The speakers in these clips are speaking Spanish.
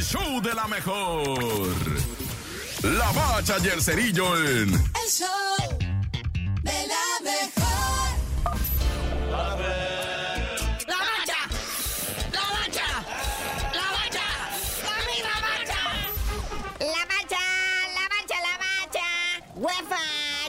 El show de la mejor. La bacha y el cerillo en. El show de la mejor. ¡La bacha! ¡La bacha! ¡La bacha! ¡La misma bacha! La bacha, la bacha, la bacha. UEFA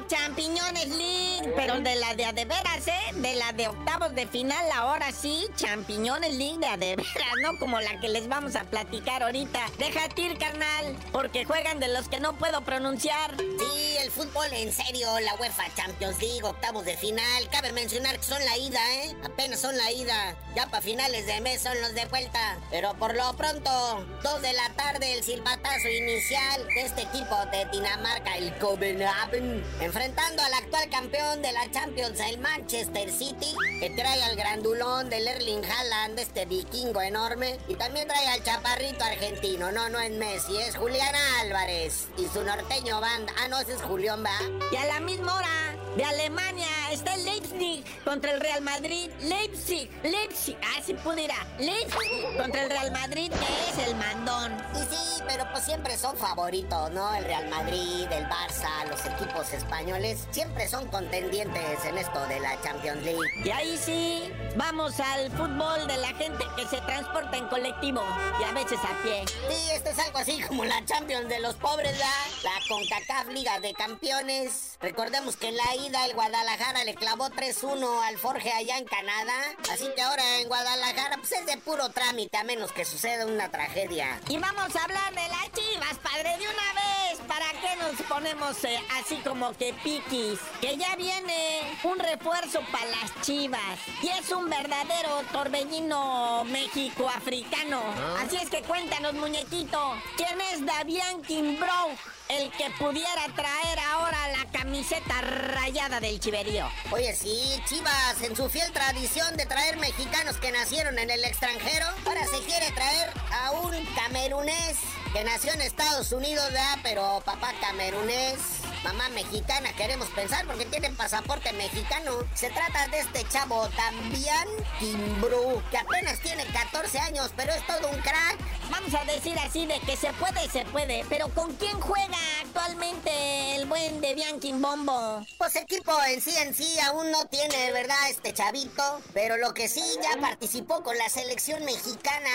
Champiñones League, pero de la de a de veras, ¿eh? De la de octavos de final, ahora sí, Champiñones League de a de veras, ¿no? Como la que les vamos a platicar ahorita. Déjate ir, carnal, porque juegan de los que no puedo pronunciar. Sí, el fútbol en serio, la UEFA Champions League, octavos de final. Cabe mencionar que son la ida, ¿eh? Apenas son la ida. Ya para finales de mes son los de vuelta. Pero por lo pronto, dos de la tarde, el silbatazo inicial de este equipo de Dinamarca, el Copenhagen, enfrentando al actual campeón de la Champions, el Manchester City, que trae al grandulón del Erling Haaland, este vikingo enorme, y también trae al chaparrito argentino. No, no es Messi, es Julián Álvarez y su norteño banda. Ah, no, ese es Julián, ¿va? Y a la misma hora, de Alemania, está el Leipzig contra el Real Madrid. Leipzig, Leipzig, ah, pudiera. Leipzig contra el Real Madrid, que es el mandón. Y sí, pero pues siempre son favoritos, ¿no? El Real Madrid, el Barça, los equipos españoles, siempre son contendientes en esto de la Champions League. Y ahí sí, vamos al fútbol de la gente que se transporta en colectivo y a veces a pie. Sí, esto es algo así como la Champions de los pobres, ¿verdad? La CONCACAF Liga de Campeones. Recordemos que en la ida el Guadalajara le clavó 3-1 al Forge allá en Canadá. Así que ahora en Guadalajara pues es de puro trámite a menos que suceda una tragedia. Y vamos a hablar de las chivas, padre, de una vez. ¿Para qué nos ponemos eh, así como que piquis? Que ya viene un refuerzo para las chivas. Y es un verdadero torbellino México-africano. Así es que cuéntanos, muñequito. ¿Quién es Davian Kimbrough? El que pudiera traer ahora la camiseta rayada del chiverío. Oye, sí, Chivas, en su fiel tradición de traer mexicanos que nacieron en el extranjero, ahora se quiere traer a un camerunés que nació en Estados Unidos, ¿verdad? Pero papá camerunés, mamá mexicana, queremos pensar porque tienen pasaporte mexicano. Se trata de este chavo También Kimbru, que apenas tiene 14 años, pero es todo un crack. Vamos a decir así de que se puede, se puede. Pero ¿con quién juega actualmente el buen de Bombo? Pues equipo en sí en sí aún no tiene, ¿verdad? Este chavito. Pero lo que sí ya participó con la selección mexicana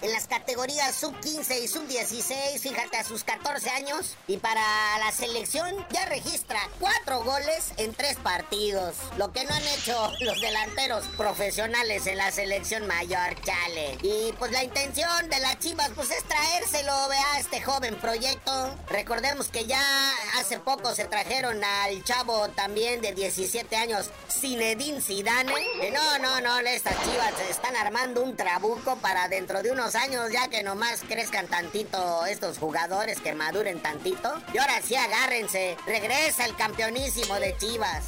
en las categorías sub-15 y sub-16, fíjate, a sus 14 años. Y para la selección ya registra cuatro goles en tres partidos. Lo que no han hecho los delanteros profesionales en la selección mayor, chale. Y pues la intención de la Chivas pues es traérselo, vea, este joven proyecto. Recordemos que ya hace poco se trajeron al chavo también de 17 años, Zinedine Zidane. Que no, no, no, estas Chivas están armando un trabuco para dentro de unos años ya que nomás crezcan tantito estos jugadores, que maduren tantito. Y ahora sí agárrense, regresa el campeonísimo de Chivas.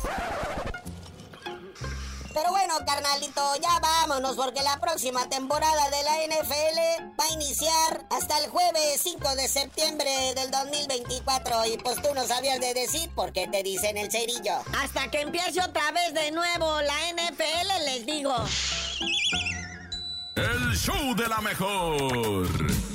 Pero bueno, carnalito, ya vámonos porque la próxima temporada de la NFL va a iniciar hasta el jueves 5 de septiembre del 2024. Y pues tú no sabías de decir por qué te dicen el cerillo. Hasta que empiece otra vez de nuevo la NFL, les digo. El show de la mejor.